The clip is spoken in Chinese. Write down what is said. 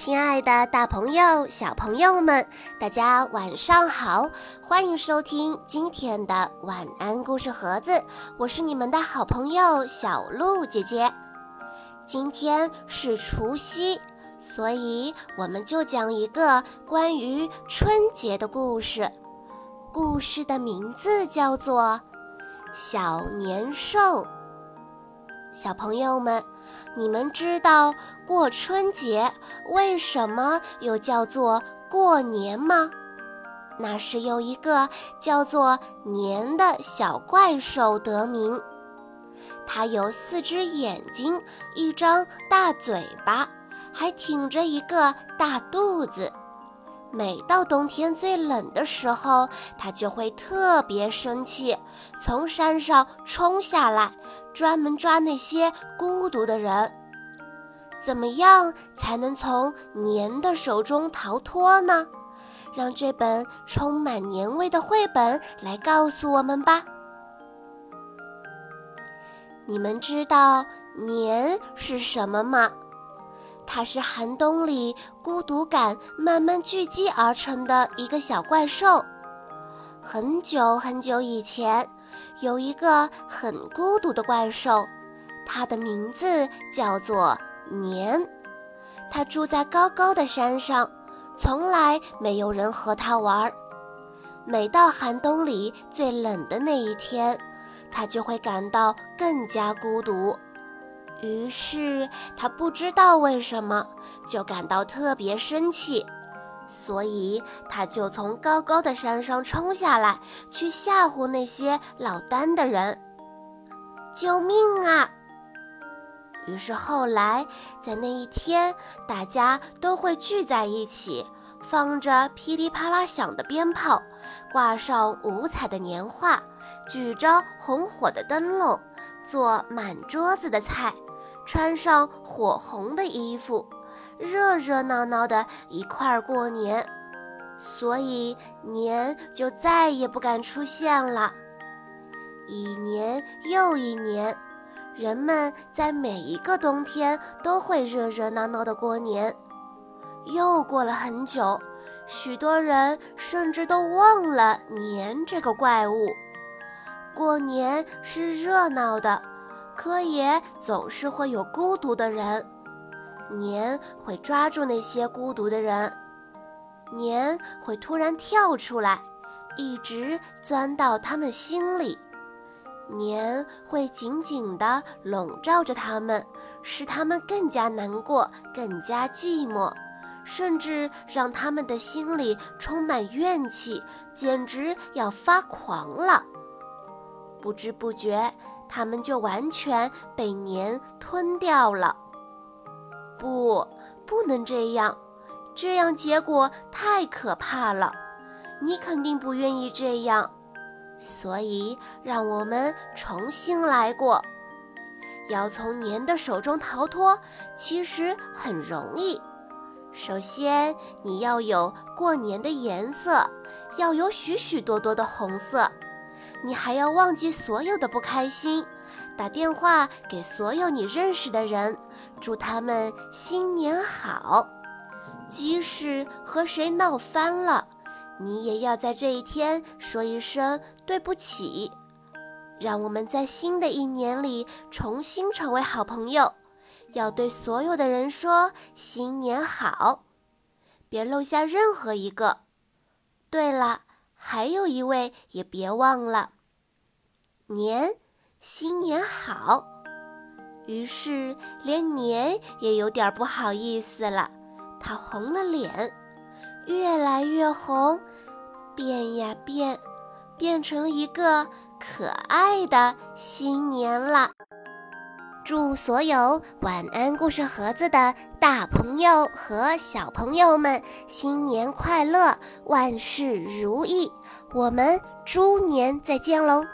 亲爱的，大朋友、小朋友们，大家晚上好！欢迎收听今天的晚安故事盒子，我是你们的好朋友小鹿姐姐。今天是除夕，所以我们就讲一个关于春节的故事。故事的名字叫做《小年兽》。小朋友们。你们知道过春节为什么又叫做过年吗？那是由一个叫做年的小怪兽得名。它有四只眼睛，一张大嘴巴，还挺着一个大肚子。每到冬天最冷的时候，它就会特别生气，从山上冲下来，专门抓那些孤独的人。怎么样才能从年的手中逃脱呢？让这本充满年味的绘本来告诉我们吧。你们知道年是什么吗？它是寒冬里孤独感慢慢聚集而成的一个小怪兽。很久很久以前，有一个很孤独的怪兽，它的名字叫做年。它住在高高的山上，从来没有人和它玩。每到寒冬里最冷的那一天，它就会感到更加孤独。于是他不知道为什么就感到特别生气，所以他就从高高的山上冲下来，去吓唬那些落单的人。救命啊！于是后来在那一天，大家都会聚在一起，放着噼里啪啦响的鞭炮，挂上五彩的年画，举着红火的灯笼，做满桌子的菜。穿上火红的衣服，热热闹闹的一块儿过年，所以年就再也不敢出现了。一年又一年，人们在每一个冬天都会热热闹闹的过年。又过了很久，许多人甚至都忘了年这个怪物。过年是热闹的。可也总是会有孤独的人，年会抓住那些孤独的人，年会突然跳出来，一直钻到他们心里，年会紧紧地笼罩着他们，使他们更加难过，更加寂寞，甚至让他们的心里充满怨气，简直要发狂了。不知不觉。他们就完全被年吞掉了。不，不能这样，这样结果太可怕了。你肯定不愿意这样，所以让我们重新来过。要从年的手中逃脱，其实很容易。首先，你要有过年的颜色，要有许许多多的红色。你还要忘记所有的不开心，打电话给所有你认识的人，祝他们新年好。即使和谁闹翻了，你也要在这一天说一声对不起。让我们在新的一年里重新成为好朋友，要对所有的人说新年好，别漏下任何一个。对了。还有一位也别忘了，年，新年好。于是连年也有点不好意思了，他红了脸，越来越红，变呀变，变成了一个可爱的新年了。祝所有晚安故事盒子的大朋友和小朋友们新年快乐，万事如意！我们猪年再见喽！